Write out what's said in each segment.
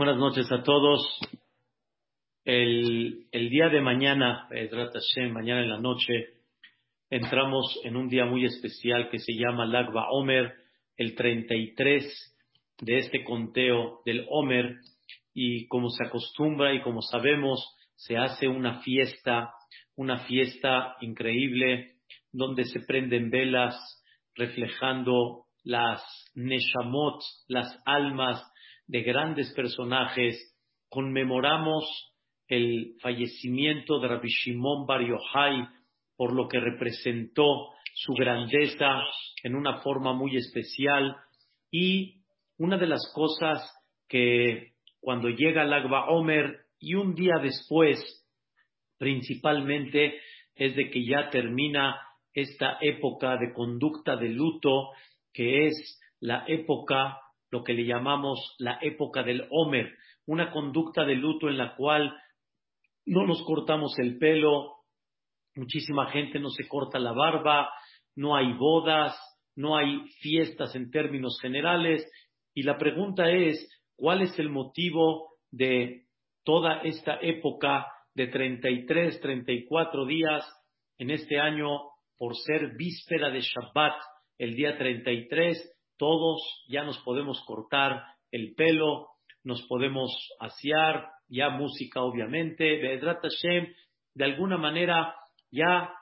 Buenas noches a todos. El, día de mañana, mañana en la noche, entramos en un día muy especial que se llama Lagba Omer, el 33 de este conteo del Omer, y como se acostumbra y como sabemos, se hace una fiesta, una fiesta increíble, donde se prenden velas reflejando las neshamot, las almas de grandes personajes, conmemoramos el fallecimiento de Rabbi Shimon Bar Yochai por lo que representó su grandeza en una forma muy especial. Y una de las cosas que cuando llega el Agba Omer y un día después principalmente es de que ya termina esta época de conducta de luto que es la época lo que le llamamos la época del Homer, una conducta de luto en la cual no nos cortamos el pelo, muchísima gente no se corta la barba, no hay bodas, no hay fiestas en términos generales, y la pregunta es, ¿cuál es el motivo de toda esta época de 33, 34 días en este año por ser víspera de Shabbat, el día 33? Todos ya nos podemos cortar el pelo, nos podemos asear, ya música obviamente, Hashem, de alguna manera ya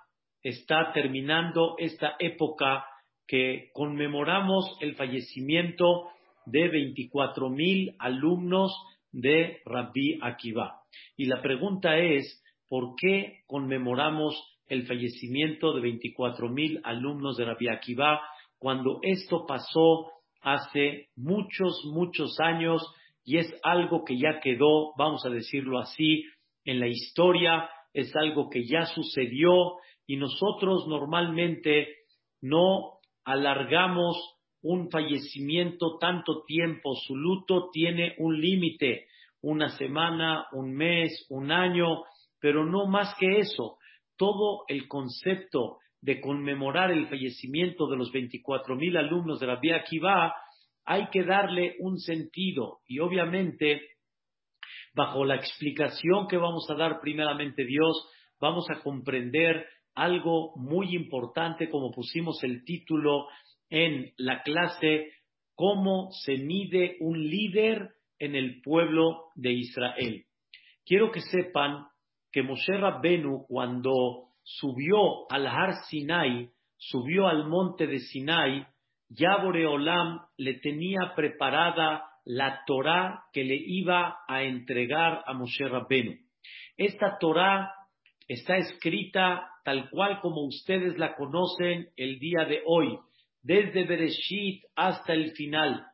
está terminando esta época que conmemoramos el fallecimiento de 24 mil alumnos de Rabbi Akiva. Y la pregunta es, ¿por qué conmemoramos el fallecimiento de 24 mil alumnos de Rabbi Akiva? Cuando esto pasó hace muchos, muchos años y es algo que ya quedó, vamos a decirlo así, en la historia, es algo que ya sucedió y nosotros normalmente no alargamos un fallecimiento tanto tiempo, su luto tiene un límite, una semana, un mes, un año, pero no más que eso. Todo el concepto de conmemorar el fallecimiento de los 24 mil alumnos de la Vía Akiva, hay que darle un sentido y obviamente bajo la explicación que vamos a dar primeramente Dios, vamos a comprender algo muy importante como pusimos el título en la clase, cómo se mide un líder en el pueblo de Israel. Quiero que sepan que Moshe Rabbenu cuando subió al Har Sinai, subió al monte de Sinai, ya Boreolam le tenía preparada la Torah que le iba a entregar a Moshe Rabbenu. Esta Torah está escrita tal cual como ustedes la conocen el día de hoy, desde Bereshit hasta el final.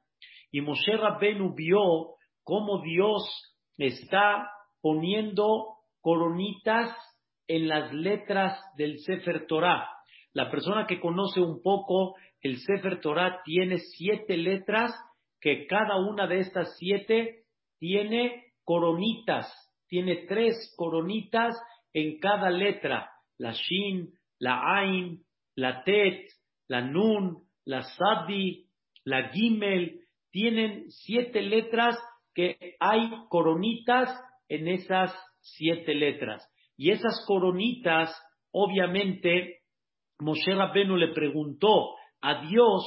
Y Moshe Rabbenu vio cómo Dios está poniendo coronitas en las letras del Sefer Torah. La persona que conoce un poco el Sefer Torah tiene siete letras que cada una de estas siete tiene coronitas, tiene tres coronitas en cada letra, la Shin, la Ain, la Tet, la Nun, la Sadi, la Gimel, tienen siete letras que hay coronitas en esas siete letras. Y esas coronitas, obviamente, Moshe Rabbenu le preguntó a Dios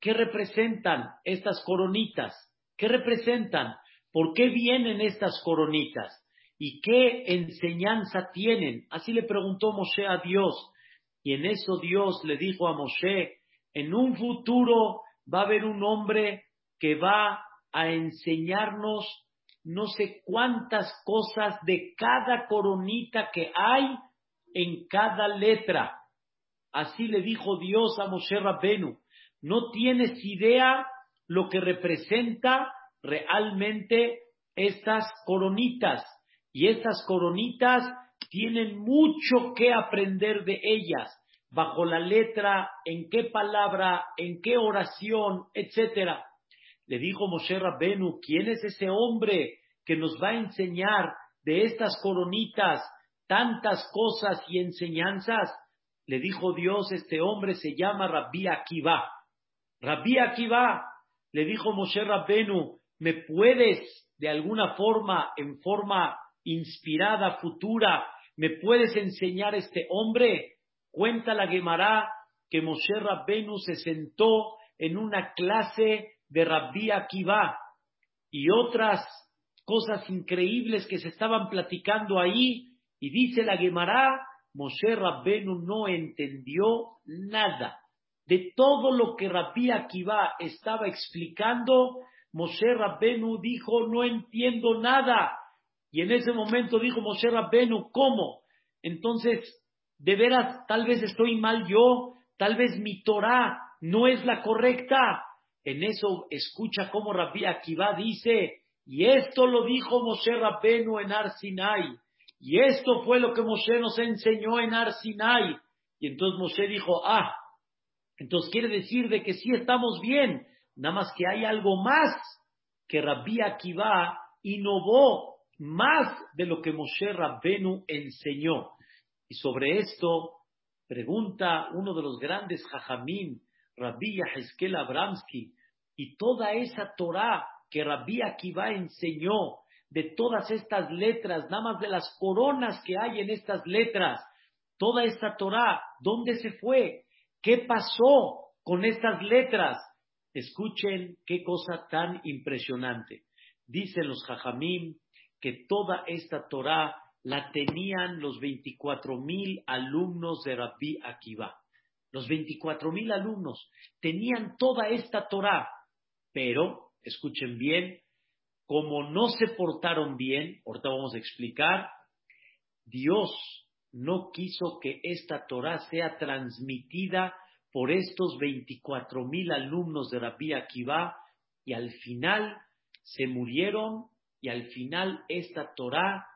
qué representan estas coronitas, qué representan, por qué vienen estas coronitas y qué enseñanza tienen. Así le preguntó Moshe a Dios. Y en eso Dios le dijo a Moshe, en un futuro va a haber un hombre que va a enseñarnos no sé cuántas cosas de cada coronita que hay en cada letra. Así le dijo Dios a Moshe Rabbenu. No tienes idea lo que representa realmente estas coronitas. Y estas coronitas tienen mucho que aprender de ellas, bajo la letra, en qué palabra, en qué oración, etcétera. Le dijo Moshe Rabbenu, ¿quién es ese hombre que nos va a enseñar de estas coronitas tantas cosas y enseñanzas? Le dijo Dios, este hombre se llama Rabbi Akiva. Rabbi Akiva, le dijo Moshe Rabbenu, ¿me puedes de alguna forma, en forma inspirada, futura, me puedes enseñar este hombre? Cuenta la Gemara que Moshe Rabbenu se sentó en una clase de Rabbi Akiva y otras cosas increíbles que se estaban platicando ahí y dice la Gemara, Moshe Rabbenu no entendió nada. De todo lo que Rabbi Akiva estaba explicando, Moshe Rabbenu dijo, no entiendo nada. Y en ese momento dijo Moshe Rabbenu, ¿cómo? Entonces, de veras, tal vez estoy mal yo, tal vez mi Torah no es la correcta. En eso escucha cómo Rabbi Akiva dice, y esto lo dijo Moshe Rabbenu en Arsinai, y esto fue lo que Moshe nos enseñó en Arsinai. Y entonces Moshe dijo, ah, entonces quiere decir de que sí estamos bien, nada más que hay algo más que Rabbi Akiva innovó más de lo que Moshe Rabbenu enseñó. Y sobre esto pregunta uno de los grandes jajamín, Rabbi Yaheskel Abramsky, y toda esa Torah que Rabbi Akiva enseñó, de todas estas letras, nada más de las coronas que hay en estas letras, toda esta Torah, ¿dónde se fue? ¿Qué pasó con estas letras? Escuchen qué cosa tan impresionante. Dicen los jajamim que toda esta Torah la tenían los 24 mil alumnos de Rabbi Akiva. Los 24 mil alumnos tenían toda esta Torah, pero, escuchen bien, como no se portaron bien, ahorita vamos a explicar, Dios no quiso que esta Torah sea transmitida por estos 24 mil alumnos de Rabbi Akiva y al final se murieron y al final esta Torah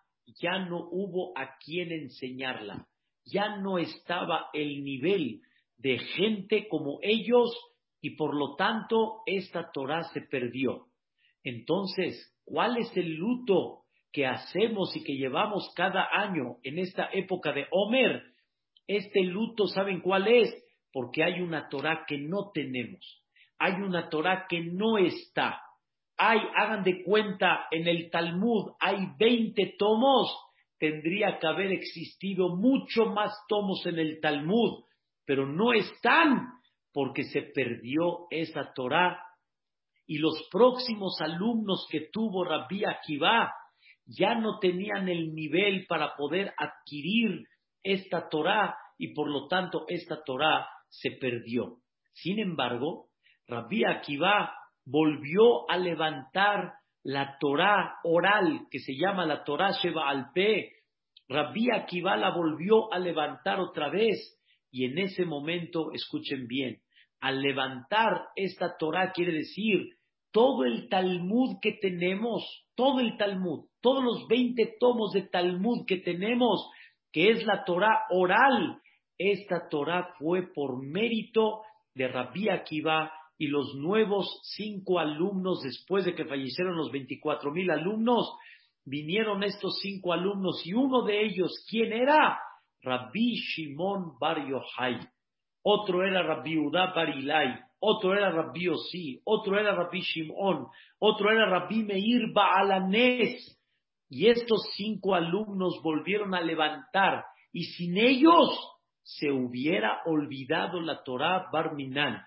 ya no hubo a quien enseñarla, ya no estaba el nivel de gente como ellos y por lo tanto esta Torah se perdió. Entonces, ¿cuál es el luto que hacemos y que llevamos cada año en esta época de Homer? Este luto, ¿saben cuál es? Porque hay una Torah que no tenemos, hay una Torah que no está hay, hagan de cuenta, en el Talmud hay 20 tomos, tendría que haber existido mucho más tomos en el Talmud, pero no están porque se perdió esa Torah. Y los próximos alumnos que tuvo Rabbi Akiva ya no tenían el nivel para poder adquirir esta Torah y por lo tanto esta Torah se perdió. Sin embargo, Rabbi Akiva volvió a levantar la Torah oral, que se llama la Torah Sheba Alpe. Rabbi Akiva la volvió a levantar otra vez. Y en ese momento, escuchen bien, al levantar esta Torah quiere decir todo el Talmud que tenemos, todo el Talmud, todos los 20 tomos de Talmud que tenemos, que es la Torah oral, esta Torah fue por mérito de Rabbi Akiva y los nuevos cinco alumnos, después de que fallecieron los 24 mil alumnos, vinieron estos cinco alumnos y uno de ellos, ¿quién era? Rabbi Shimon Bar Yochai. Otro era Rabbi Udá Bar Ilai. Otro era Rabbi Osi. Otro era Rabbi Shimon. Otro era Rabbi Meir Baalanes. Y estos cinco alumnos volvieron a levantar. Y sin ellos se hubiera olvidado la Torah Barminan.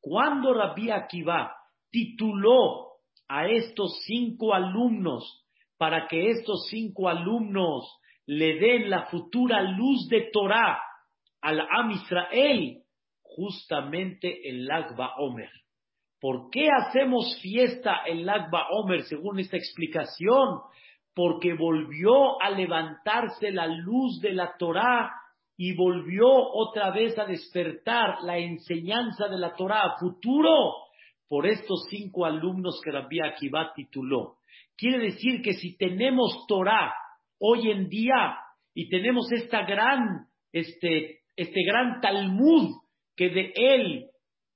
Cuando Rabbi Akiva tituló a estos cinco alumnos para que estos cinco alumnos le den la futura luz de Torah al Am Israel, justamente en Lagba Omer. ¿Por qué hacemos fiesta en Lagba Omer según esta explicación? Porque volvió a levantarse la luz de la Torah y volvió otra vez a despertar la enseñanza de la Torah futuro por estos cinco alumnos que Rabbi Akiva tituló. Quiere decir que si tenemos Torah hoy en día y tenemos esta gran, este, este gran Talmud que de él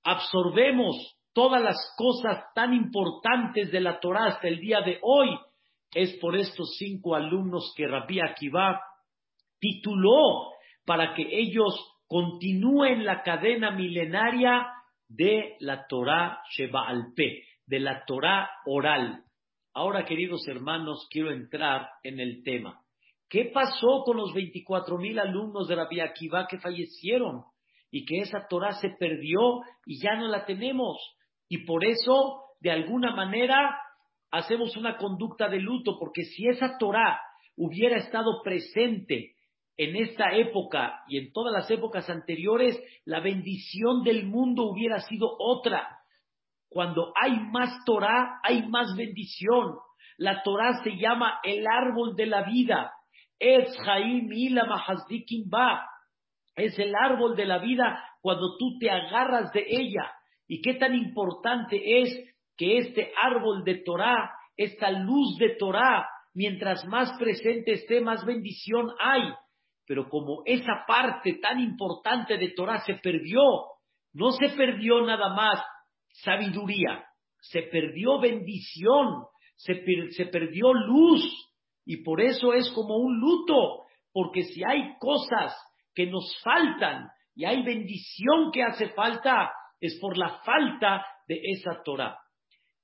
absorbemos todas las cosas tan importantes de la Torah hasta el día de hoy, es por estos cinco alumnos que Rabbi Akiva tituló para que ellos continúen la cadena milenaria de la Torah Sheba Alpe, de la Torah oral. Ahora, queridos hermanos, quiero entrar en el tema. ¿Qué pasó con los 24 mil alumnos de Rabbi Akiva que fallecieron y que esa Torah se perdió y ya no la tenemos? Y por eso, de alguna manera, hacemos una conducta de luto, porque si esa Torah hubiera estado presente en esta época y en todas las épocas anteriores, la bendición del mundo hubiera sido otra. Cuando hay más Torah, hay más bendición. La Torah se llama el árbol de la vida. Es Es el árbol de la vida cuando tú te agarras de ella. Y qué tan importante es que este árbol de Torah, esta luz de Torah, mientras más presente esté, más bendición hay. Pero como esa parte tan importante de Torah se perdió, no se perdió nada más sabiduría, se perdió bendición, se, se perdió luz. Y por eso es como un luto, porque si hay cosas que nos faltan y hay bendición que hace falta, es por la falta de esa Torah.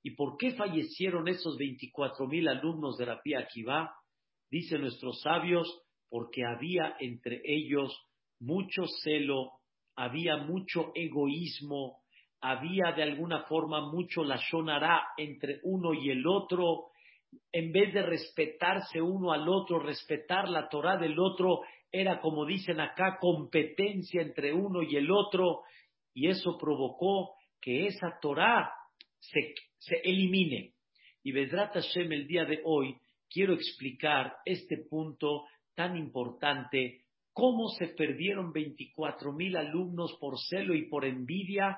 ¿Y por qué fallecieron esos 24 mil alumnos de Rapia Akiva? Dicen nuestros sabios, porque había entre ellos mucho celo, había mucho egoísmo, había de alguna forma mucho la shonará entre uno y el otro, en vez de respetarse uno al otro, respetar la Torah del otro, era como dicen acá, competencia entre uno y el otro, y eso provocó que esa Torah se, se elimine. Y Vedrat Hashem el día de hoy quiero explicar este punto tan importante, cómo se perdieron 24 mil alumnos por celo y por envidia,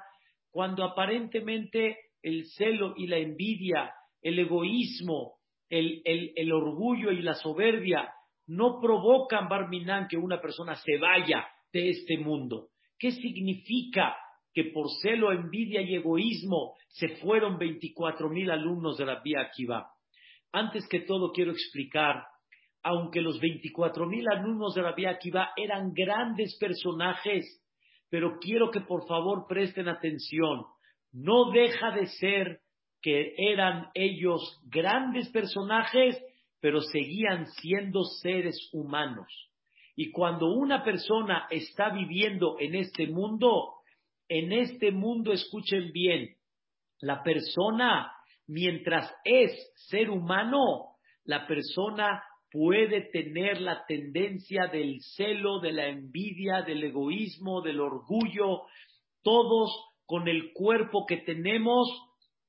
cuando aparentemente el celo y la envidia, el egoísmo, el, el, orgullo y la soberbia no provocan, Barminan, que una persona se vaya de este mundo. ¿Qué significa que por celo, envidia y egoísmo se fueron 24 mil alumnos de la Vía Akiva. Antes que todo quiero explicar, aunque los 24 mil alumnos de la Vía Akiva eran grandes personajes, pero quiero que por favor presten atención, no deja de ser que eran ellos grandes personajes, pero seguían siendo seres humanos. Y cuando una persona está viviendo en este mundo, en este mundo, escuchen bien, la persona, mientras es ser humano, la persona puede tener la tendencia del celo, de la envidia, del egoísmo, del orgullo. Todos con el cuerpo que tenemos,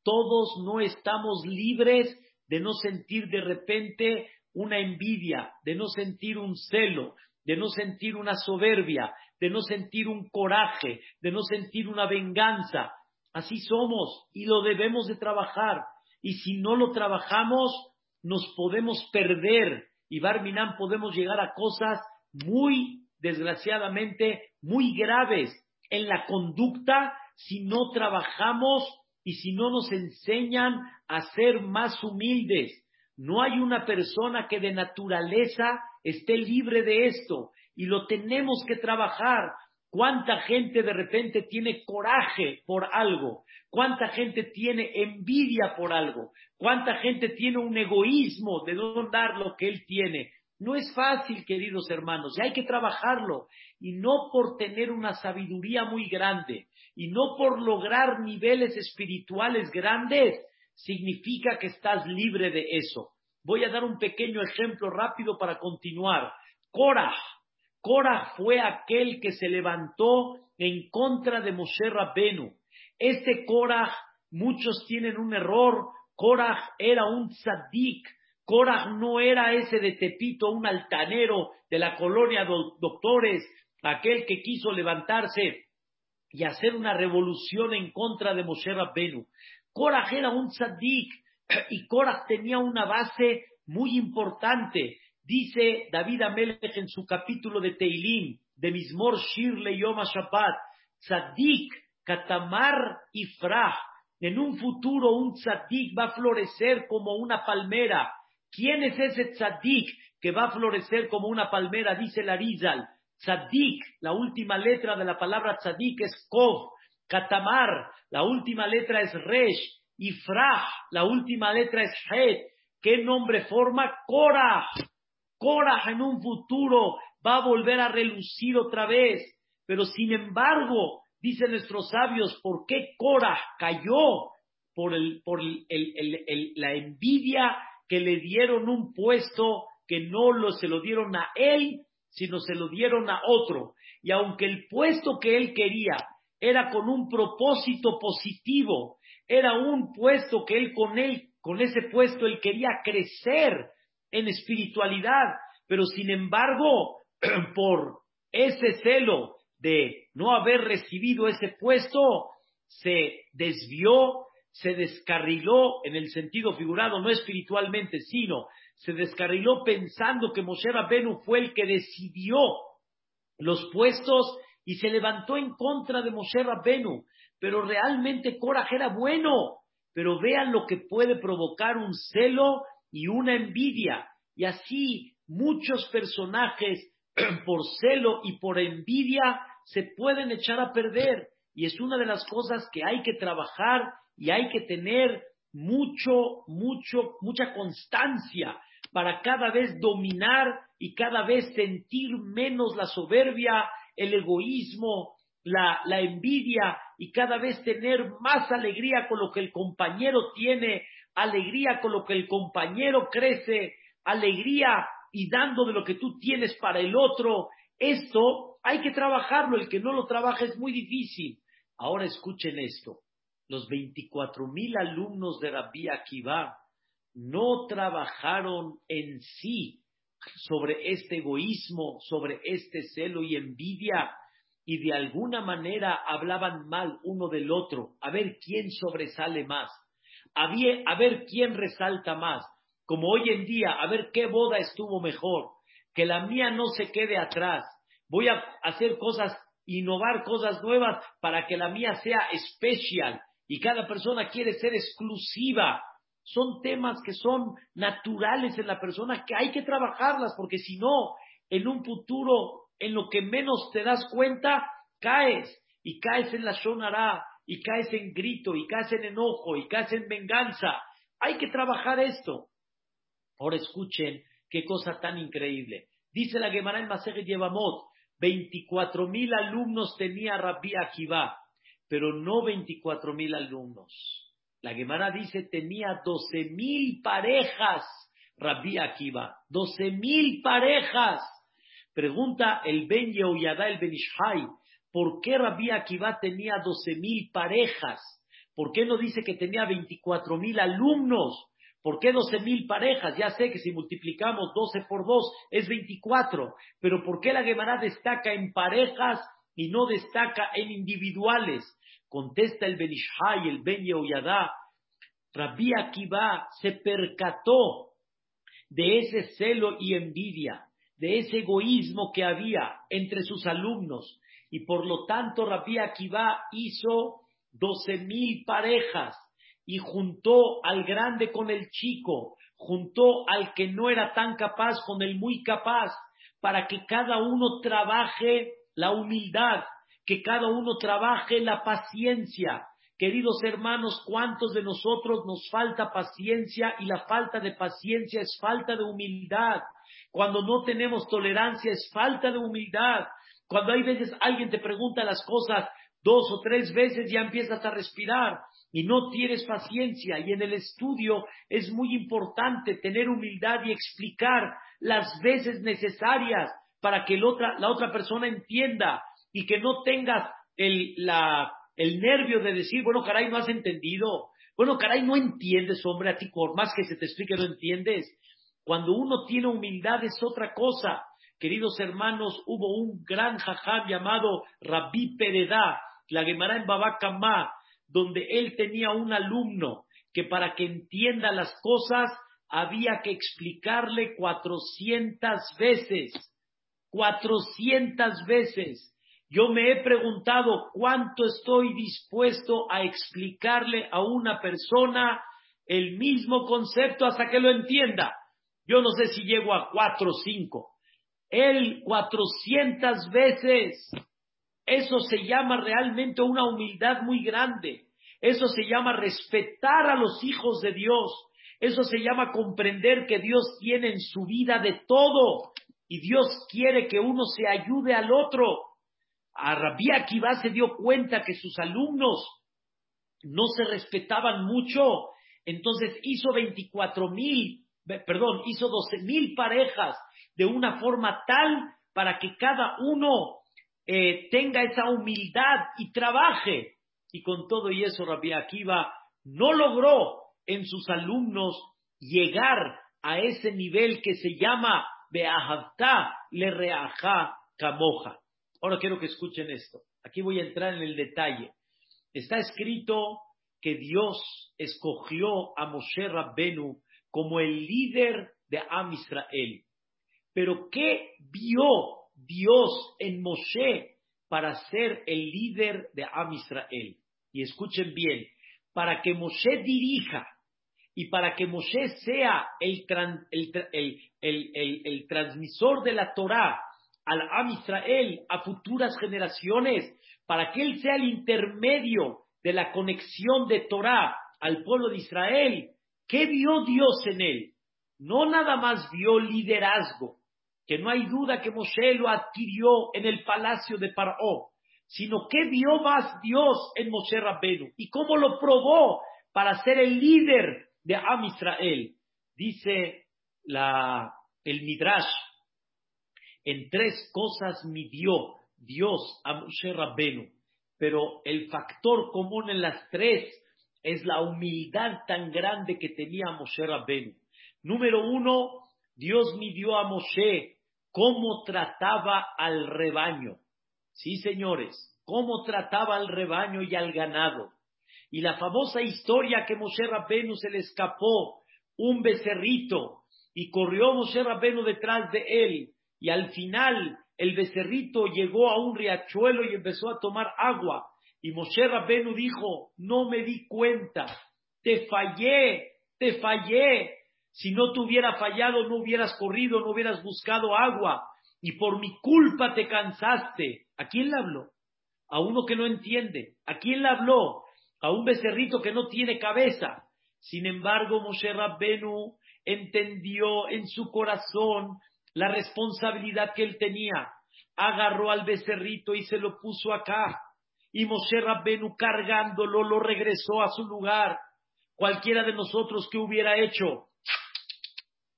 todos no estamos libres de no sentir de repente una envidia, de no sentir un celo, de no sentir una soberbia, de no sentir un coraje, de no sentir una venganza. Así somos y lo debemos de trabajar. Y si no lo trabajamos, nos podemos perder y Barminan podemos llegar a cosas muy, desgraciadamente, muy graves en la conducta si no trabajamos y si no nos enseñan a ser más humildes. No hay una persona que de naturaleza esté libre de esto y lo tenemos que trabajar. ¿Cuánta gente de repente tiene coraje por algo? ¿Cuánta gente tiene envidia por algo? ¿Cuánta gente tiene un egoísmo de no dar lo que él tiene? No es fácil, queridos hermanos, y hay que trabajarlo. Y no por tener una sabiduría muy grande, y no por lograr niveles espirituales grandes, significa que estás libre de eso. Voy a dar un pequeño ejemplo rápido para continuar. Korah. Korah fue aquel que se levantó en contra de Moshe Rabbenu. Este Korah, muchos tienen un error. Korah era un tzadik. Korah no era ese de Tepito, un altanero de la colonia de doctores, aquel que quiso levantarse y hacer una revolución en contra de Moshe Rabbenu. Korah era un tzadik y Korah tenía una base muy importante. Dice David Amelech en su capítulo de Teilim, de Mismor Shir Yom Shabbat, Tzadik, Katamar y Frah. En un futuro un tzadik va a florecer como una palmera. ¿Quién es ese tzadik que va a florecer como una palmera? Dice Larizal. Tzadik, la última letra de la palabra tzadik es Kov. Katamar, la última letra es Resh. Y Frah, la última letra es Het. ¿Qué nombre forma? Cora. Cora en un futuro va a volver a relucir otra vez. Pero sin embargo, dicen nuestros sabios, ¿por qué Cora cayó? Por, el, por la envidia que le dieron un puesto que no lo, se lo dieron a él, sino se lo dieron a otro. Y aunque el puesto que él quería era con un propósito positivo, era un puesto que él con él, con ese puesto él quería crecer en espiritualidad, pero sin embargo, por ese celo de no haber recibido ese puesto, se desvió, se descarriló en el sentido figurado, no espiritualmente, sino se descarriló pensando que Moshe Rabbenu fue el que decidió los puestos y se levantó en contra de Moshe Rabbenu. Pero realmente Coraje era bueno. Pero vean lo que puede provocar un celo y una envidia. Y así muchos personajes por celo y por envidia se pueden echar a perder. Y es una de las cosas que hay que trabajar y hay que tener mucho, mucho, mucha constancia para cada vez dominar y cada vez sentir menos la soberbia, el egoísmo, la, la, envidia y cada vez tener más alegría con lo que el compañero tiene, alegría con lo que el compañero crece, alegría y dando de lo que tú tienes para el otro. Esto hay que trabajarlo, el que no lo trabaja es muy difícil. Ahora escuchen esto los 24 mil alumnos de Rabbi Akiva no trabajaron en sí sobre este egoísmo, sobre este celo y envidia, y de alguna manera hablaban mal uno del otro, a ver quién sobresale más, a ver quién resalta más, como hoy en día, a ver qué boda estuvo mejor, que la mía no se quede atrás, voy a hacer cosas, innovar cosas nuevas para que la mía sea especial, y cada persona quiere ser exclusiva. Son temas que son naturales en la persona que hay que trabajarlas porque si no, en un futuro, en lo que menos te das cuenta, caes. Y caes en la shonara y caes en grito y caes en enojo y caes en venganza. Hay que trabajar esto. Ahora escuchen qué cosa tan increíble. Dice la Gemara en Maseret Yevamot, 24 mil alumnos tenía Rabbi Akiva pero no 24 mil alumnos. La Gemara dice tenía 12 mil parejas, Rabbi Akiva, 12 mil parejas. Pregunta el Ben Yehoyada, el Benishai, ¿por qué Rabbi Akiva tenía 12 mil parejas? ¿Por qué no dice que tenía 24 mil alumnos? ¿Por qué 12 mil parejas? Ya sé que si multiplicamos 12 por 2 es 24, pero ¿por qué la Gemara destaca en parejas y no destaca en individuales? Contesta el Benishai, el Ben Yehoyadá, Rabbi Akiva se percató de ese celo y envidia, de ese egoísmo que había entre sus alumnos, y por lo tanto Rabbi Akiva hizo doce mil parejas y juntó al grande con el chico, juntó al que no era tan capaz con el muy capaz, para que cada uno trabaje la humildad, que cada uno trabaje la paciencia. Queridos hermanos, ¿cuántos de nosotros nos falta paciencia y la falta de paciencia es falta de humildad? Cuando no tenemos tolerancia es falta de humildad. Cuando hay veces alguien te pregunta las cosas dos o tres veces ya empiezas a respirar y no tienes paciencia. Y en el estudio es muy importante tener humildad y explicar las veces necesarias para que la otra persona entienda y que no tengas el, el nervio de decir, bueno, caray, no has entendido. Bueno, caray, no entiendes, hombre, a ti por más que se te explique, no entiendes. Cuando uno tiene humildad es otra cosa. Queridos hermanos, hubo un gran jajam llamado Rabbi Pereda, la Gemara en Babacamá, donde él tenía un alumno que para que entienda las cosas había que explicarle cuatrocientas veces. Cuatrocientas veces. Yo me he preguntado cuánto estoy dispuesto a explicarle a una persona el mismo concepto hasta que lo entienda. Yo no sé si llego a cuatro o cinco. Él cuatrocientas veces. Eso se llama realmente una humildad muy grande. Eso se llama respetar a los hijos de Dios. Eso se llama comprender que Dios tiene en su vida de todo y Dios quiere que uno se ayude al otro. A Rabbi Akiva se dio cuenta que sus alumnos no se respetaban mucho, entonces hizo 24 mil, perdón, hizo 12 mil parejas de una forma tal para que cada uno eh, tenga esa humildad y trabaje. Y con todo y eso, Rabbi Akiva no logró en sus alumnos llegar a ese nivel que se llama Beahavta le reaja camoja. Ahora quiero que escuchen esto. Aquí voy a entrar en el detalle. Está escrito que Dios escogió a Moshe Rabbenu como el líder de Am Israel. Pero ¿qué vio Dios en Moshe para ser el líder de Am Israel? Y escuchen bien, para que Moshe dirija y para que Moshe sea el, el, transmisor de la Torah al Am Israel, a futuras generaciones, para que él sea el intermedio de la conexión de Torah al pueblo de Israel, ¿qué vio Dios en él? No nada más vio liderazgo, que no hay duda que Moshe lo adquirió en el palacio de Paró, sino que vio más Dios en Moshe Rabbenu y cómo lo probó para ser el líder de Am Israel. Dice la, el Midrash, en tres cosas midió Dios a Moshe Rabbenu, pero el factor común en las tres es la humildad tan grande que tenía Moshe Rabbenu. Número uno, Dios midió a Moshe cómo trataba al rebaño. Sí, señores, cómo trataba al rebaño y al ganado. Y la famosa historia que Moshe Rabbenu se le escapó un becerrito y corrió Moshe Rabbenu detrás de él y al final el becerrito llegó a un riachuelo y empezó a tomar agua y Moshe Rabbenu dijo, no me di cuenta, te fallé, te fallé. Si no te hubiera fallado, no hubieras corrido, no hubieras buscado agua y por mi culpa te cansaste. ¿A quién le habló? A uno que no entiende. ¿A quién le habló? a un becerrito que no tiene cabeza. Sin embargo, Moshe Rabbenu entendió en su corazón la responsabilidad que él tenía. Agarró al becerrito y se lo puso acá. Y Moshe Rabbenu cargándolo lo regresó a su lugar. Cualquiera de nosotros que hubiera hecho.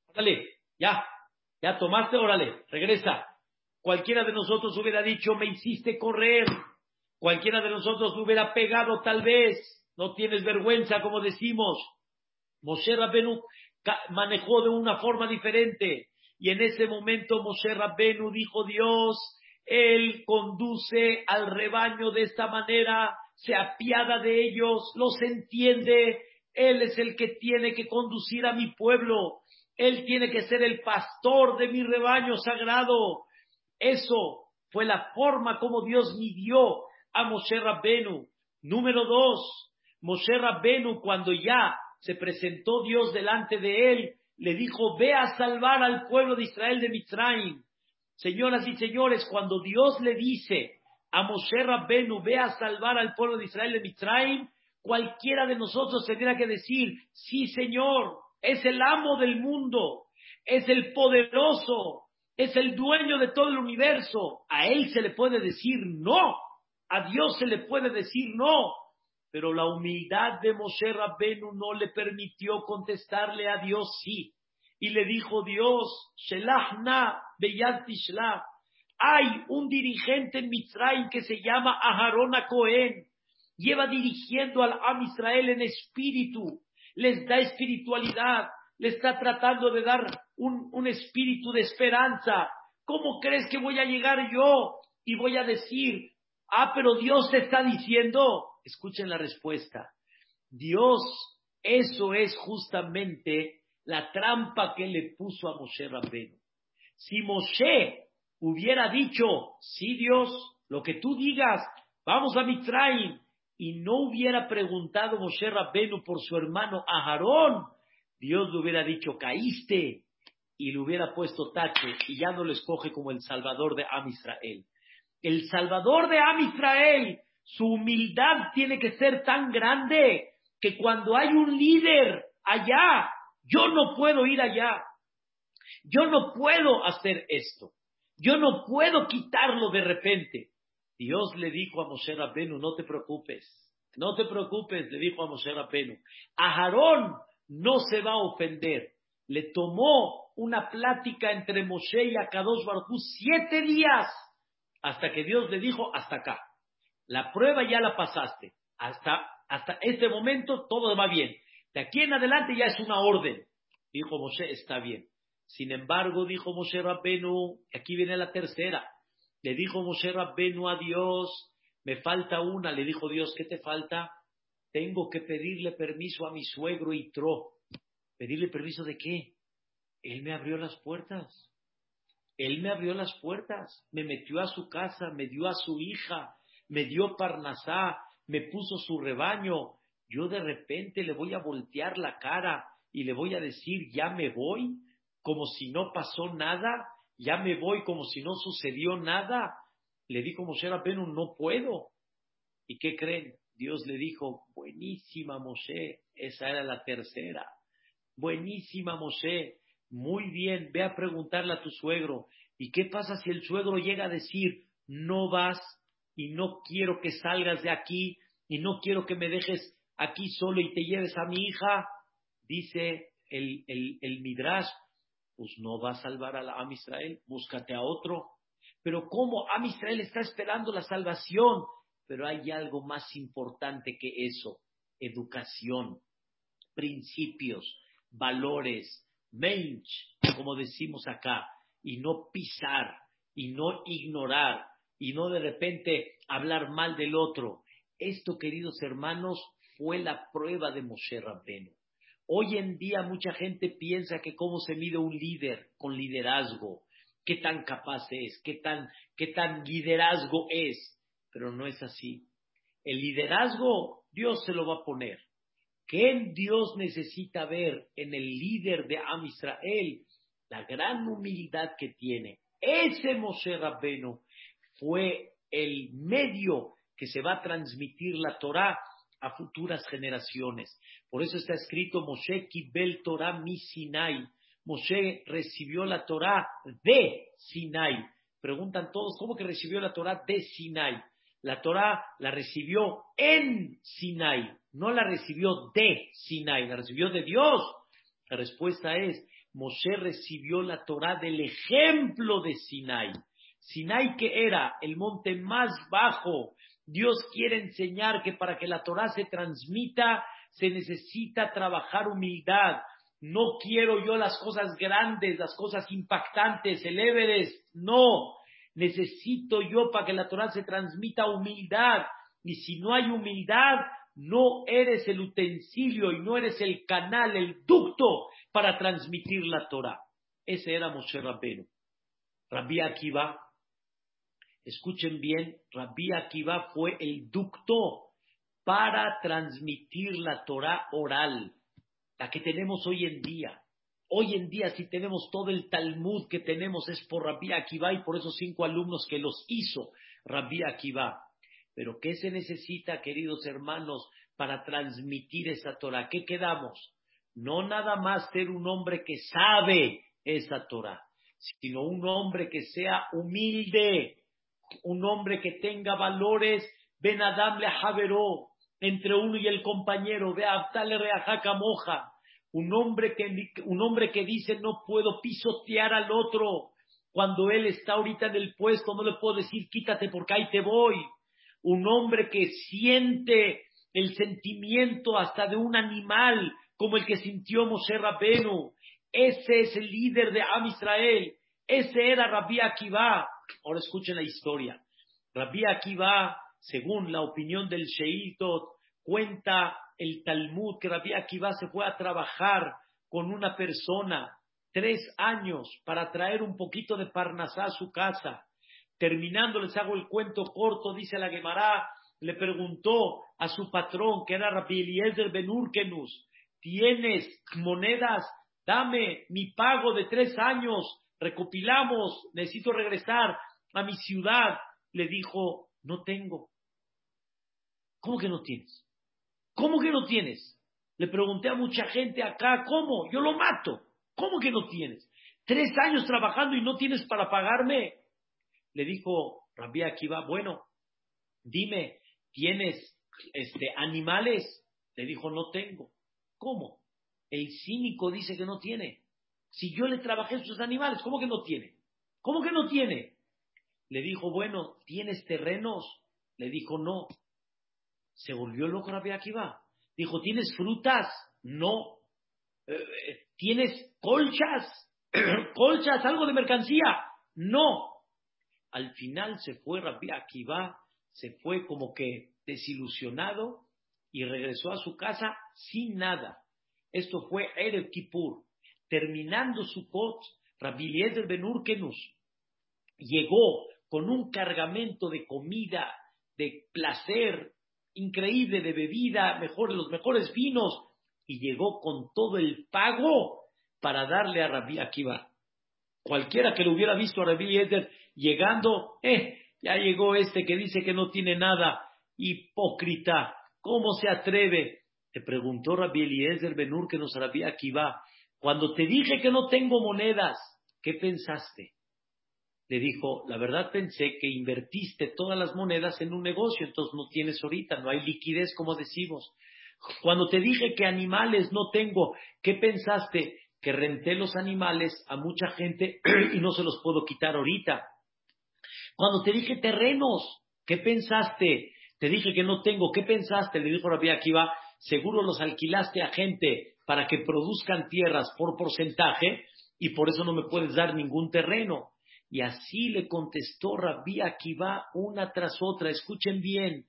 Órale, ya, ya tomaste, órale, regresa. Cualquiera de nosotros hubiera dicho, me hiciste correr, Cualquiera de nosotros hubiera pegado tal vez. No tienes vergüenza, como decimos. Moshe Rabbenu manejó de una forma diferente. Y en ese momento Moshe Rabbenu dijo, Dios, Él conduce al rebaño de esta manera, se apiada de ellos, los entiende. Él es el que tiene que conducir a mi pueblo. Él tiene que ser el pastor de mi rebaño sagrado. Eso fue la forma como Dios midió a Moshe Rabbenu. Número dos, Moshe Rabbenu cuando ya se presentó Dios delante de él, le dijo, ve a salvar al pueblo de Israel de Mitzrayim. Señoras y señores, cuando Dios le dice a Moshe Rabbenu, ve a salvar al pueblo de Israel de Mitzrayim, cualquiera de nosotros tendría que decir, sí Señor, es el amo del mundo, es el poderoso, es el dueño de todo el universo. A él se le puede decir no. A Dios se le puede decir no, pero la humildad de Moshe Rabbenu no le permitió contestarle a Dios sí. Y le dijo Dios, Shelachna Beyat Hay un dirigente en Mitzrayim que se llama Aharon Cohen. Lleva dirigiendo al Am Israel en espíritu. Les da espiritualidad. Le está tratando de dar un, un espíritu de esperanza. ¿Cómo crees que voy a llegar yo y voy a decir, Ah, pero Dios te está diciendo, escuchen la respuesta, Dios, eso es justamente la trampa que le puso a Moshe Rabbenu. Si Moshe hubiera dicho, sí Dios, lo que tú digas, vamos a Mitraim, y no hubiera preguntado Moshe Rabbenu por su hermano Aharón, Dios le hubiera dicho, caíste, y le hubiera puesto tache, y ya no lo escoge como el salvador de Am Israel el Salvador de Am Israel, su humildad tiene que ser tan grande que cuando hay un líder allá, Yo no puedo ir allá. Yo no puedo hacer esto. Yo no puedo quitarlo de repente. Dios le dijo a Moshe Rabbenu, no te preocupes, no te preocupes, le dijo a Moshe Rabbenu. Aarón no se va a ofender. Le tomó una plática entre Moshe y Akadosh Baruj siete días hasta que Dios le dijo hasta acá. La prueba ya la pasaste. Hasta, hasta este momento todo va bien. De aquí en adelante ya es una orden. Dijo Moshe, está bien. Sin embargo, dijo Moshe Rabbenu, aquí viene la tercera. Le dijo Moshe Rabbenu a Dios, me falta una. Le dijo Dios, ¿qué te falta? Tengo que pedirle permiso a mi suegro Itro. ¿Pedirle permiso de qué? Él me abrió las puertas. Él me abrió las puertas, me metió a su casa, me dio a su hija, me dio Parnasá, me puso su rebaño. Yo de repente le voy a voltear la cara y le voy a decir, ya me voy, como si no pasó nada, ya me voy como si no sucedió nada. Le dijo Moshe Rabenu, no puedo. ¿Y qué creen? Dios le dijo, buenísima Moshe, esa era la tercera. Buenísima Moshe, muy bien, ve a preguntarle a tu suegro. ¿Y qué pasa si el suegro llega a decir, no vas y no quiero que salgas de aquí y no quiero que me dejes aquí solo y te lleves a mi hija? Dice el, el, el Midrash, pues no va a salvar a la Am Israel, búscate a otro. Pero ¿cómo? Am Israel está esperando la salvación. Pero hay algo más importante que eso, educación, principios, valores, mensch, como decimos acá, y no pisar, y no ignorar, y no de repente hablar mal del otro. Esto, queridos hermanos, fue la prueba de Moshe Rabbenu. Hoy en día mucha gente piensa que cómo se mide un líder con liderazgo, qué tan capaz es, qué tan, qué tan liderazgo es, pero no es así. El liderazgo Dios se lo va a poner. ¿Qué Dios necesita ver en el líder de Am Israel? La gran humildad que tiene. Ese Moshe Rabbenu fue el medio que se va a transmitir la Torah a futuras generaciones. Por eso está escrito Moshe Kibel Torah mi Sinai. Moshe recibió la Torah de Sinai. Preguntan todos, ¿cómo que recibió la Torah de Sinai? La Torah la recibió en Sinai, no la recibió de Sinai, la recibió de Dios. La respuesta es, Moshe recibió la Torah del ejemplo de Sinai. Sinai que era el monte más bajo, Dios quiere enseñar que para que la Torah se transmita se necesita trabajar humildad. No quiero yo las cosas grandes, las cosas impactantes, el Everest, no. Necesito yo para que la Torah se transmita humildad. Y si no hay humildad, no eres el utensilio y no eres el canal, el ducto para transmitir la Torah. Ese era Moshe Rabbeinu. Rabbi Akiva Escuchen bien, Rabbi Akiva fue el ducto para transmitir la Torah oral, la que tenemos hoy en día. Hoy en día, si tenemos todo el Talmud que tenemos, es por Rabbi Akiva y por esos cinco alumnos que los hizo Rabbi Akiva. Pero ¿qué se necesita, queridos hermanos, para transmitir esa Torah? ¿Qué quedamos? No nada más ser un hombre que sabe esa Torah, sino un hombre que sea humilde, un hombre que tenga valores, Ben Adam le Javeró, entre uno y el compañero, ve Abtale Reajaca Moja, un hombre, que, un hombre que dice no puedo pisotear al otro, cuando él está ahorita en el puesto, no le puedo decir quítate porque ahí te voy, un hombre que siente el sentimiento hasta de un animal, como el que sintió Moshe Rabenu, ese es el líder de Am Israel, ese era Rabbi Akiva, Ahora escuchen la historia. Rabbi Akiva, según la opinión del Sheitot, cuenta el Talmud que Rabbi Akiva se fue a trabajar con una persona tres años para traer un poquito de Parnasá a su casa. Terminando, les hago el cuento corto, dice la Gemara, le preguntó a su patrón, que era Rabbi Eliezer Benurkenus, ¿tienes monedas? Dame mi pago de tres años recopilamos, necesito regresar a mi ciudad. Le dijo, no tengo. ¿Cómo que no tienes? ¿Cómo que no tienes? Le pregunté a mucha gente acá, ¿cómo? Yo lo mato. ¿Cómo que no tienes? Tres años trabajando y no tienes para pagarme. Le dijo Rabbi Akiva, bueno, dime, ¿tienes este, animales? Le dijo, no tengo. ¿Cómo? El cínico dice que no tiene. Si yo le trabajé sus animales, ¿cómo que no tiene? ¿Cómo que no tiene? Le dijo, bueno, ¿tienes terrenos? Le dijo, no. Se volvió loco Rabbi Akiva. Dijo, ¿tienes frutas? No. Eh, eh, ¿Tienes colchas? ¿Colchas? ¿Algo de mercancía? No. Al final se fue Rabbi Akiva, se fue como que desilusionado y regresó a su casa sin nada. Esto fue Erev Kippur. Terminando su pot, Rabbi Eliezer Ben Urkenus llegó con un cargamento de comida, de placer increíble, de bebida, mejor, los mejores vinos, y llegó con todo el pago para darle a Rabbi Akiva. Cualquiera que lo hubiera visto a Rabbi Eliezer llegando, eh, ya llegó este que dice que no tiene nada, hipócrita, ¿cómo se atreve? Te preguntó Rabbi Eliezer Benur que nos Rabbi Akiva, cuando te dije que no tengo monedas, ¿qué pensaste? Le dijo, la verdad pensé que invertiste todas las monedas en un negocio, entonces no tienes ahorita, no hay liquidez como decimos. Cuando te dije que animales no tengo, ¿qué pensaste? Que renté los animales a mucha gente y no se los puedo quitar ahorita. Cuando te dije terrenos, ¿qué pensaste? Te dije que no tengo, ¿qué pensaste? Le dijo Rabbi Akiva, seguro los alquilaste a gente para que produzcan tierras por porcentaje y por eso no me puedes dar ningún terreno. Y así le contestó Rabbi Akiva una tras otra. Escuchen bien.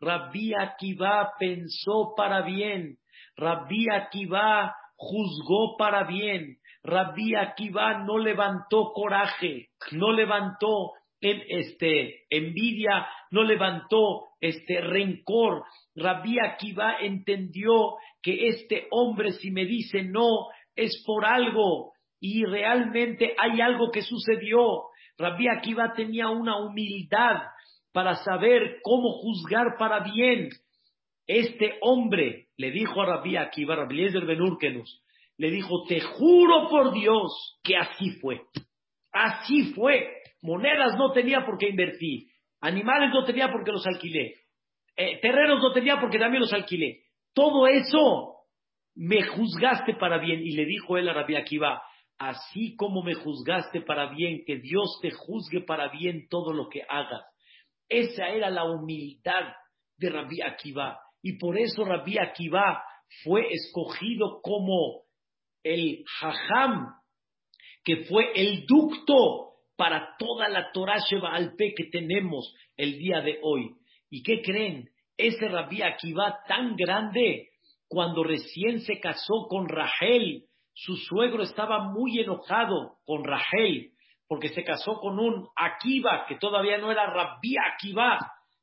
Rabbi Akiva pensó para bien. Rabbi Akiva juzgó para bien. Rabbi Akiva no levantó coraje, no levantó este, envidia, no levantó este rencor. Rabbi Akiva entendió que este hombre si me dice no es por algo y realmente hay algo que sucedió. Rabbi Akiva tenía una humildad para saber cómo juzgar para bien. Este hombre le dijo a Rabbi Akiva, Rabbi Eliezer Benurkenus, le dijo, te juro por Dios que así fue. Así fue. Monedas no tenía porque invertí. Animales no tenía porque los alquilé. Eh, terrenos no tenía porque también los alquilé. Todo eso me juzgaste para bien. Y le dijo él a Rabbi Akiva, así como me juzgaste para bien, que Dios te juzgue para bien todo lo que hagas. Esa era la humildad de Rabbi Akiva. Y por eso Rabbi Akiva fue escogido como el hajam, que fue el ducto para toda la Torah Sheba que tenemos el día de hoy. ¿Y qué creen? Ese Rabbi Akiva tan grande, cuando recién se casó con Rahel, su suegro estaba muy enojado con Rahel, porque se casó con un Akiva, que todavía no era Rabbi Akiva,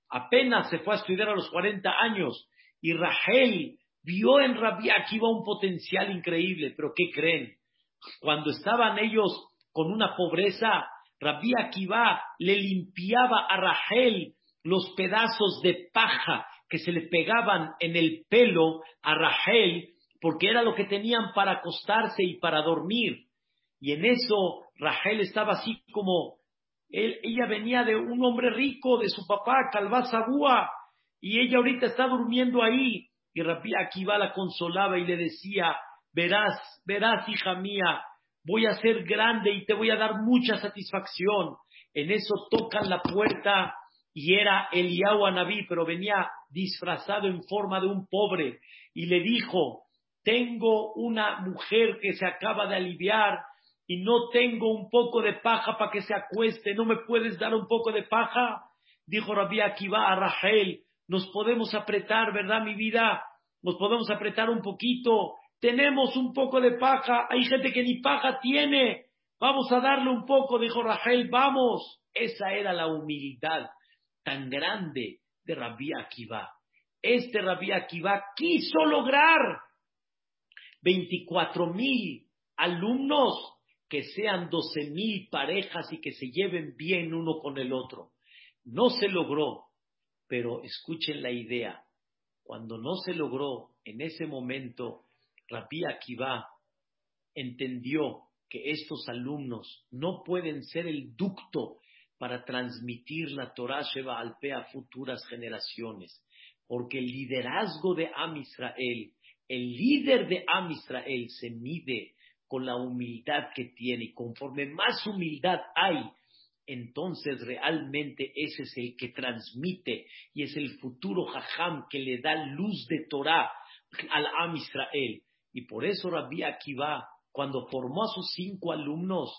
apenas se fue a estudiar a los 40 años, y Rahel vio en Rabbi Akiva un potencial increíble, pero ¿qué creen? Cuando estaban ellos con una pobreza, Rabbi Akiva le limpiaba a Rahel los pedazos de paja que se le pegaban en el pelo a Rahel, porque era lo que tenían para acostarse y para dormir. Y en eso Rahel estaba así como, ella venía de un hombre rico, de su papá, Calvazabúa, y ella ahorita está durmiendo ahí. Y Rabbi Akiva la consolaba y le decía, verás, verás, hija mía, voy a ser grande y te voy a dar mucha satisfacción. En eso tocan la puerta y era Eliyahu Anabí, pero venía disfrazado en forma de un pobre y le dijo, tengo una mujer que se acaba de aliviar y no tengo un poco de paja para que se acueste, ¿no me puedes dar un poco de paja? Dijo Rabbi Akiva a Rachel, nos podemos apretar, ¿verdad, mi vida? Nos podemos apretar un poquito tenemos un poco de paja, hay gente que ni paja tiene, vamos a darle un poco, dijo Rachel, vamos. Esa era la humildad tan grande de Rabbi Akiva. Este Rabbi Akiva quiso lograr 24 mil alumnos que sean 12 mil parejas y que se lleven bien uno con el otro. No se logró, pero escuchen la idea. Cuando no se logró, En ese momento, Rabbi Akiva entendió que estos alumnos no pueden ser el ducto para transmitir la Torah Sheba al a futuras generaciones, porque el liderazgo de Am Israel, el líder de Am Israel se mide con la humildad que tiene y conforme más humildad hay, entonces realmente ese es el que transmite y es el futuro Jajam que le da luz de Torah al Am Israel. Y por eso Rabbi Akiva, cuando formó a sus cinco alumnos,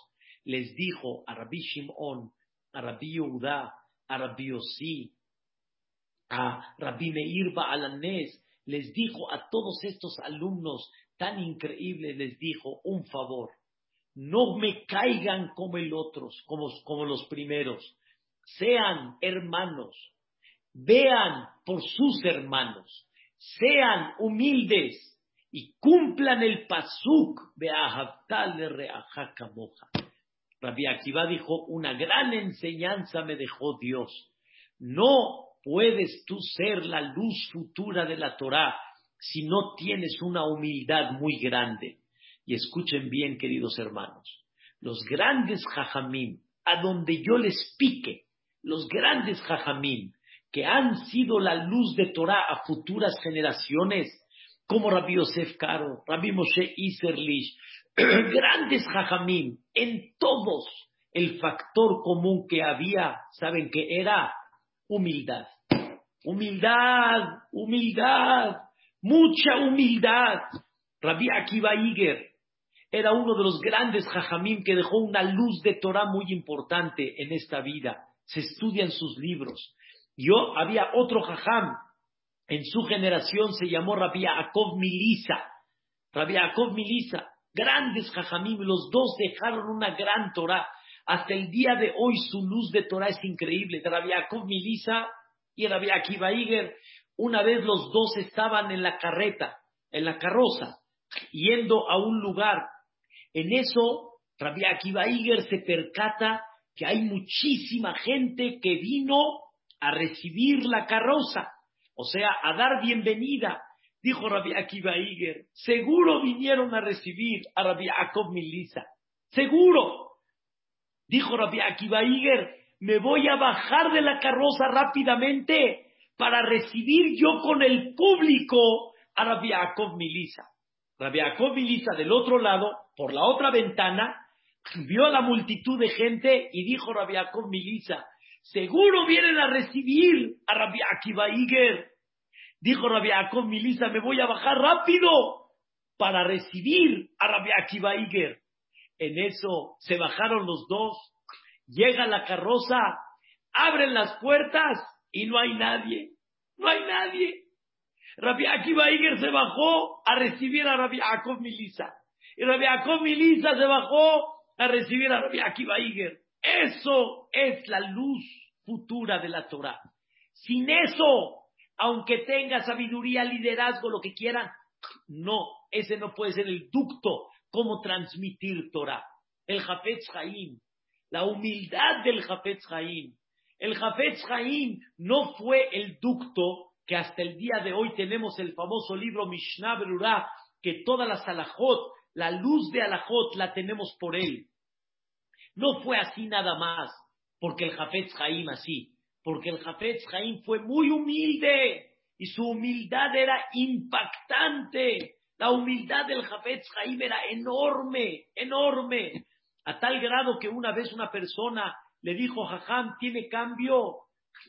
les dijo a Rabbi Shimon, a Rabbi Yehuda, a Rabbi Yossi, a Rabbi Meir Baalanés, les dijo a todos estos alumnos tan increíbles, les dijo un favor, no me caigan como el otros, como, como los primeros, sean hermanos, vean por sus hermanos, sean humildes y cumplan el pasuk de Ahabtal de Reajacamoja. Rabbi Akiva dijo, una gran enseñanza me dejó Dios. No puedes tú ser la luz futura de la Torah si no tienes una humildad muy grande. Y escuchen bien, queridos hermanos, los grandes jajamim, a donde yo les pique, los grandes jajamim, que han sido la luz de Torah a futuras generaciones, como Rabbi Yosef Caro, Rabbi Moshe Iserlich, grandes jajamim, en todos el factor común que había, ¿saben qué era? Humildad. Humildad, humildad, mucha humildad. Rabbi Akiva Iger era uno de los grandes jajamim que dejó una luz de Torah muy importante en esta vida. Se estudian sus libros. Yo había otro jajam, en su generación se llamó Rabbi Yaakov Milisa. Rabbi Yaakov Milisa, grandes jajamim, los dos dejaron una gran Torah. Hasta el día de hoy su luz de Torah es increíble. Rabbi Yaakov Milisa y Rabbi Akiva Iger, una vez los dos estaban en la carreta, en la carroza, yendo a un lugar. En eso, Rabbi Akiva Iger se percata que hay muchísima gente que vino a recibir la carroza, o sea, a dar bienvenida. Dijo Rabbi Akiva Iger, seguro vinieron a recibir a Rabbi Jacob Milisa, seguro. Dijo Rabbi Akiva Iger, me voy a bajar de la carroza rápidamente para recibir yo con el público a Rabbi Jacob Milisa. Rabbi Jacob Milisa del otro lado, por la otra ventana, vio a la multitud de gente y dijo Rabbi Jacob Milisa, seguro vienen a recibir a Rabbi Akiva Iger. Dijo Rabbi Jacob Milisa, me voy a bajar rápido para recibir a Rabbi Akiva Iger. En eso se bajaron los dos, llega la carroza, abren las puertas y no hay nadie, no hay nadie. Rabbi Akiva Iger se bajó a recibir a Rabbi Jacob Milisa. Y Rabbi Jacob Milisa se bajó a recibir a Rabbi Akiva. Eso es la luz futura de la Torah. Sin eso, aunque tenga sabiduría, liderazgo, lo que quieran, no, ese no puede ser el ducto cómo transmitir Torah. El Jafetz Haim, la humildad del Jafetz Haim. El Jafetz Haim no fue el ducto que hasta el día de hoy tenemos el famoso libro Mishnah Berurah, que todas las alajot, la luz de alajot la tenemos por él. No fue así nada más, porque el Jafetz Jaim así, porque el Jafetz Jaim fue muy humilde y su humildad era impactante. La humildad del Jafetz Jaim era enorme, enorme, a tal grado que una vez una persona le dijo, Jajam, ¿tiene cambio?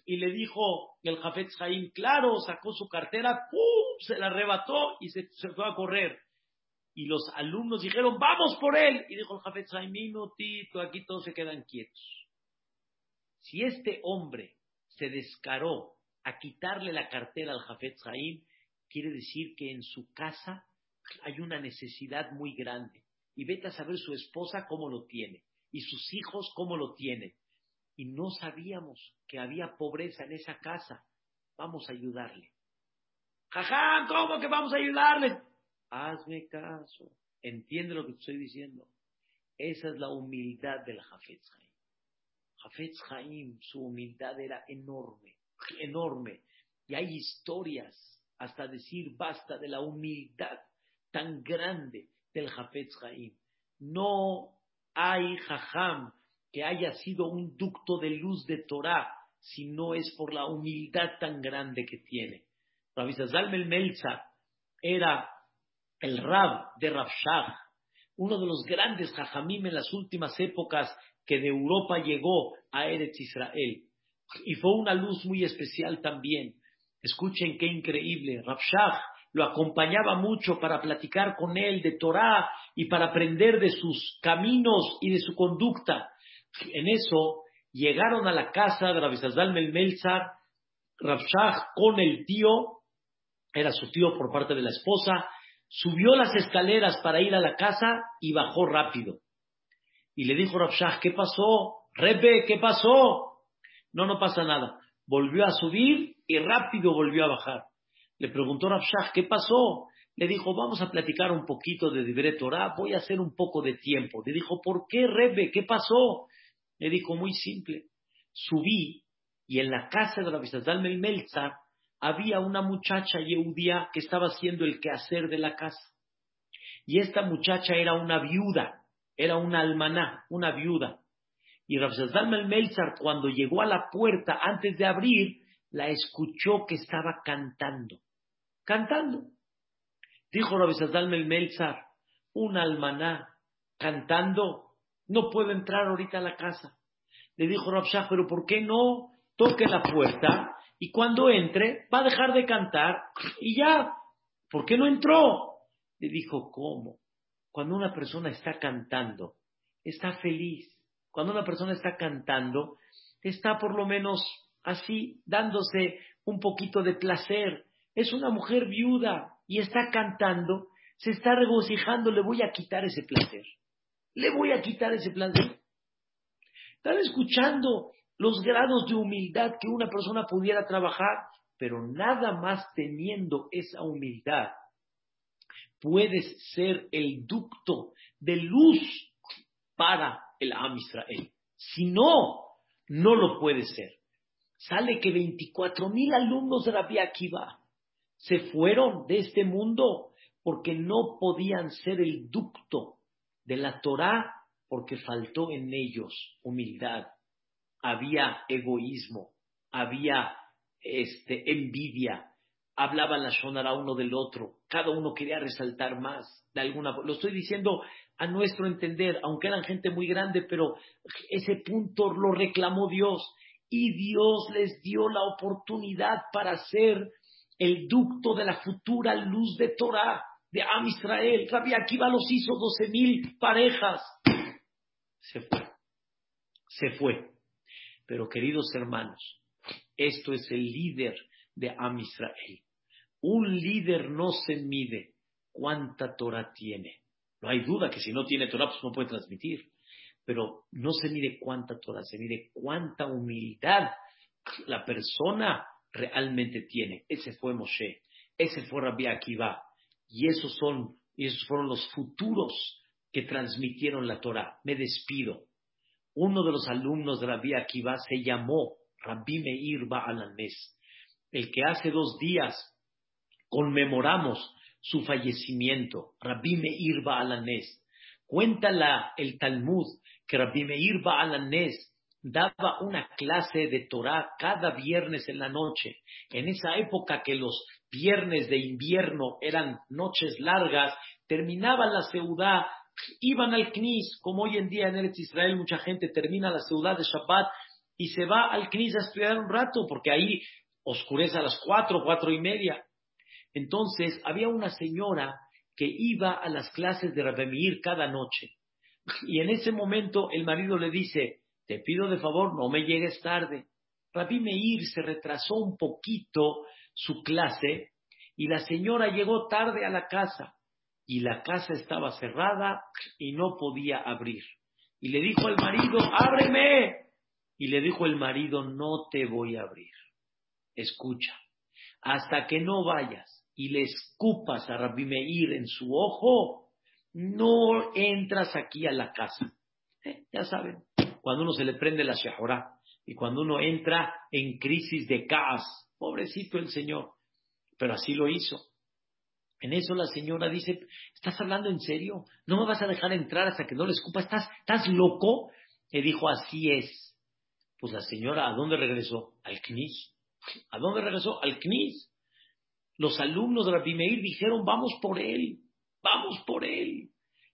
Y le dijo el Jafetz Jaim, claro, sacó su cartera, ¡pum! se la arrebató y se, se fue a correr. Y los alumnos dijeron, vamos por él. Y dijo el Jafet Tito, aquí todos se quedan quietos. Si este hombre se descaró a quitarle la cartera al Jafet Zaim, quiere decir que en su casa hay una necesidad muy grande. Y vete a saber su esposa cómo lo tiene. Y sus hijos cómo lo tienen. Y no sabíamos que había pobreza en esa casa. Vamos a ayudarle. Jajá, ¿cómo que vamos a ayudarle? Hazme caso, entiende lo que estoy diciendo. Esa es la humildad del Jafetz Haim. Jafetz Haim, su humildad era enorme, enorme. Y hay historias hasta decir basta de la humildad tan grande del Jafetz Haim. No hay jajam que haya sido un ducto de luz de Torah si no es por la humildad tan grande que tiene. Rabbi Zalmel Melza era el Rab de Rabshah, uno de los grandes jajamim en las últimas épocas que de Europa llegó a Eretz Israel. Y fue una luz muy especial también. Escuchen qué increíble. Rabshah lo acompañaba mucho para platicar con él de Torah y para aprender de sus caminos y de su conducta. En eso llegaron a la casa de Rabizazal Melmelzar, Rabshah con el tío, era su tío por parte de la esposa, subió las escaleras para ir a la casa y bajó rápido. Y le dijo Rabshah, ¿qué pasó? Rebe, ¿qué pasó? No, no pasa nada. Volvió a subir y rápido volvió a bajar. Le preguntó Rabshah, ¿qué pasó? Le dijo, vamos a platicar un poquito de Dibre Torah, voy a hacer un poco de tiempo. Le dijo, ¿por qué, Rebe? ¿Qué pasó? Le dijo, muy simple. Subí y en la casa de la Dalmel Melzar había una muchacha yehudía que estaba haciendo el quehacer de la casa. Y esta muchacha era una viuda, era una almaná, una viuda. Y Dalmel Melzar, cuando llegó a la puerta antes de abrir, la escuchó que estaba cantando cantando. Dijo Rabbi Dalmel Melzar, un almaná cantando, no puedo entrar ahorita a la casa. Le dijo Rabshah, pero ¿por qué no toque la puerta y cuando entre va a dejar de cantar y ya? ¿Por qué no entró? Le dijo, ¿cómo? Cuando una persona está cantando, está feliz. Cuando una persona está cantando, está por lo menos así, dándose un poquito de placer es una mujer viuda y está cantando, se está regocijando, le voy a quitar ese placer. Le voy a quitar ese placer. Están escuchando los grados de humildad que una persona pudiera trabajar, pero nada más teniendo esa humildad, puedes ser el ducto de luz para el Am Israel. Si no, no lo puedes ser. Sale que 24 mil alumnos de Rabbi Akiva se fueron de este mundo porque no podían ser el ducto de la Torá porque faltó en ellos humildad, había egoísmo, había este, envidia, hablaban la shonara uno del otro, cada uno quería resaltar más de alguna lo estoy diciendo a nuestro entender, aunque eran gente muy grande, pero ese punto lo reclamó Dios y Dios les dio la oportunidad para ser el ducto de la futura luz de Torah de Am Israel. Rabbi Akiva los hizo doce mil parejas. Se fue. Se fue. Pero queridos hermanos, esto es el líder de Am Israel. Un líder no se mide cuánta Torah tiene. No hay duda que si no tiene Torah, pues no puede transmitir. Pero no se mide cuánta Torah, se mide cuánta humildad la persona realmente tiene. Ese fue Moshe, ese fue Rabbi Akiva. Y esos son, esos fueron los futuros que transmitieron la Torah. Me despido. Uno de los alumnos de Rabbi Akiva se llamó Rabbi Meir Ba'alanes, el que hace dos días conmemoramos su fallecimiento, Rabbi Meir Ba'alanes. Cuenta el Talmud que Rabbi Meir Ba'alanes daba una clase de Torah cada viernes en la noche. En esa época que los viernes de invierno eran noches largas, terminaban la ciudad, iban al Knis, como hoy en día en Eretz Israel mucha gente termina la ciudad de Shabbat y se va al Knis a estudiar un rato, porque ahí oscurece a las cuatro, cuatro y media. Entonces había una señora que iba a las clases de Rabemir cada noche. Y en ese momento el marido le dice, te pido de favor, no me llegues tarde. Rabí Meir se retrasó un poquito su clase y la señora llegó tarde a la casa y la casa estaba cerrada y no podía abrir. Y le dijo al marido, ábreme. Y le dijo el marido, no te voy a abrir. Escucha, hasta que no vayas y le escupas a Rabí Meir en su ojo, no entras aquí a la casa. Eh, ya saben, cuando uno se le prende la shahorá y cuando uno entra en crisis de caos. Pobrecito el Señor. pero así lo hizo. En eso la señora dice, ¿estás hablando en serio? ¿No me vas a dejar entrar hasta que no le escupa? ¿Estás, ¿estás loco? Le dijo, así es. Pues la señora, ¿a dónde regresó? Al CNIS. ¿A dónde regresó? Al CNIS. Los alumnos de Rabbi Meir dijeron, vamos por él, vamos por él.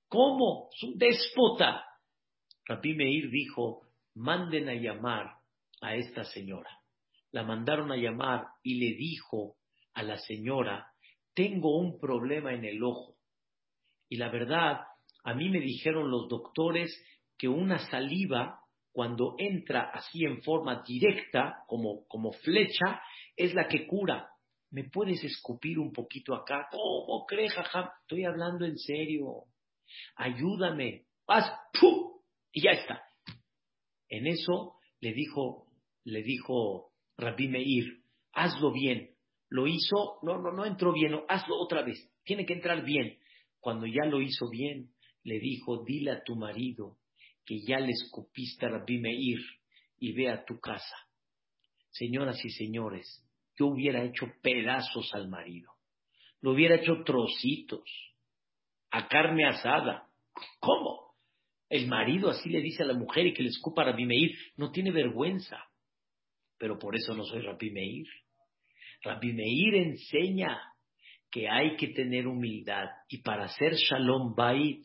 ¿Cómo? Es un déspota. Rabbi Meir dijo, manden a llamar a esta señora. La mandaron a llamar y le dijo a la señora, tengo un problema en el ojo. Y la verdad, a mí me dijeron los doctores que una saliva, cuando entra así en forma directa, como, como flecha, es la que cura. ¿Me puedes escupir un poquito acá? ¿Cómo crees, jaja? Estoy hablando en serio. Ayúdame. Haz, ¡pum! Y ya está. En eso le dijo, le dijo Rabbi Meir, hazlo bien. Lo hizo, no, no, no entró bien, hazlo otra vez. Tiene que entrar bien. Cuando ya lo hizo bien, le dijo, dile a tu marido que ya le escupiste a Rabbi Meir y ve a tu casa. Señoras y señores, yo hubiera hecho pedazos al marido. Lo hubiera hecho trocitos, a carne asada. ¿Cómo? El marido así le dice a la mujer y que le escupa a Rabbi Meir, no tiene vergüenza. Pero por eso no soy Rabbi Meir. Rabbi Meir enseña que hay que tener humildad y para hacer Shalom Bait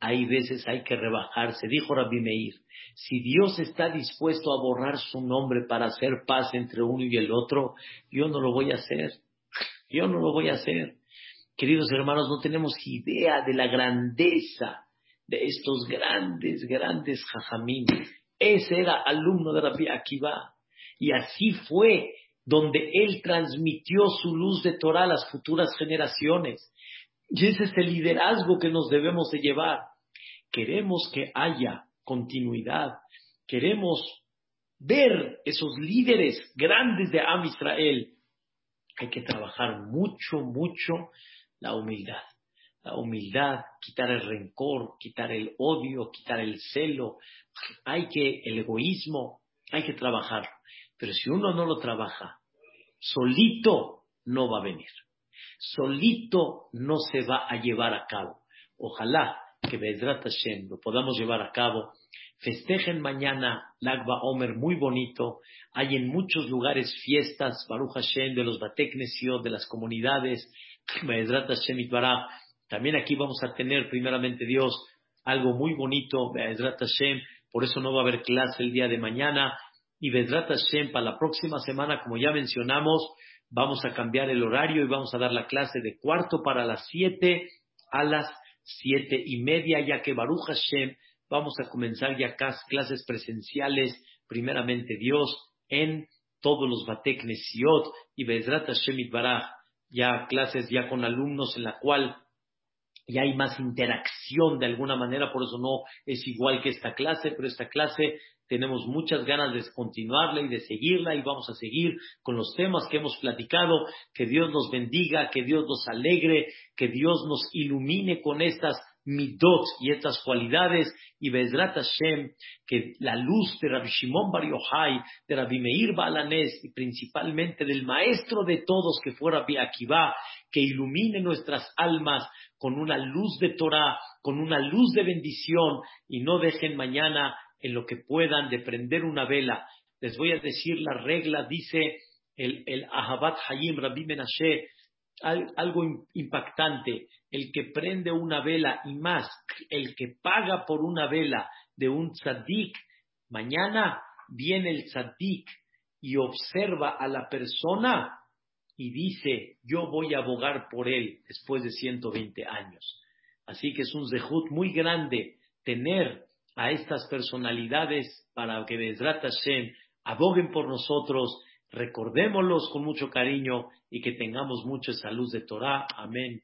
hay veces hay que rebajarse. Dijo Rabbi Meir, si Dios está dispuesto a borrar su nombre para hacer paz entre uno y el otro, yo no lo voy a hacer. Yo no lo voy a hacer. Queridos hermanos, no tenemos idea de la grandeza de estos grandes, grandes jajamín. Ese era alumno de Rabbi Akiva. Y así fue donde él transmitió su luz de Torah a las futuras generaciones. Y ese es el liderazgo que nos debemos de llevar. Queremos que haya continuidad. Queremos ver esos líderes grandes de Am Israel. Hay que trabajar mucho, mucho la humildad. La humildad, quitar el rencor, quitar el odio, quitar el celo. Hay que, el egoísmo, hay que trabajarlo. Pero si uno no lo trabaja, solito no va a venir solito no se va a llevar a cabo. Ojalá que Bedrat Hashem lo podamos llevar a cabo. Festejen mañana Lagba Omer muy bonito. Hay en muchos lugares fiestas, Baruch Hashem, de los Bateknesiot, de las comunidades. Bedrat Hashem Itbará. También aquí vamos a tener, primeramente Dios, algo muy bonito, Bedrat Hashem. Por eso no va a haber clase el día de mañana. Y Bedrat Hashem, para la próxima semana, como ya mencionamos, vamos a cambiar el horario y vamos a dar la clase de cuarto para las siete a las siete y media, ya que Baruch Hashem vamos a comenzar ya clases presenciales, primeramente Dios, en todos los Batek Nesiot y Bezrat Hashem Baraj, ya clases ya con alumnos en la cual ya hay más interacción de alguna manera, por eso no es igual que esta clase, pero esta clase tenemos muchas ganas de continuarla y de seguirla y vamos a seguir con los temas que hemos platicado. Que Dios nos bendiga, que Dios nos alegre, que Dios nos ilumine con estas midot y estas cualidades y Bezrat Hashem, que la luz de Rabbi Shimon Bar Yochai, de Rabbi Meir Balanes y principalmente del maestro de todos que fue Rabbi Akiva, que ilumine nuestras almas con una luz de Torah, con una luz de bendición y no dejen mañana en lo que puedan de prender una vela. Les voy a decir la regla, dice el, el Ahabat Hayim Rabbi Menashe, algo impactante. El que prende una vela y más, el que paga por una vela de un tzaddik, mañana viene el tzaddik y observa a la persona y dice, yo voy a abogar por él después de 120 años. Así que es un zehut muy grande tener a estas personalidades para que Bezrat Hashem aboguen por nosotros, recordémoslos con mucho cariño y que tengamos mucha salud de Torah. Amén.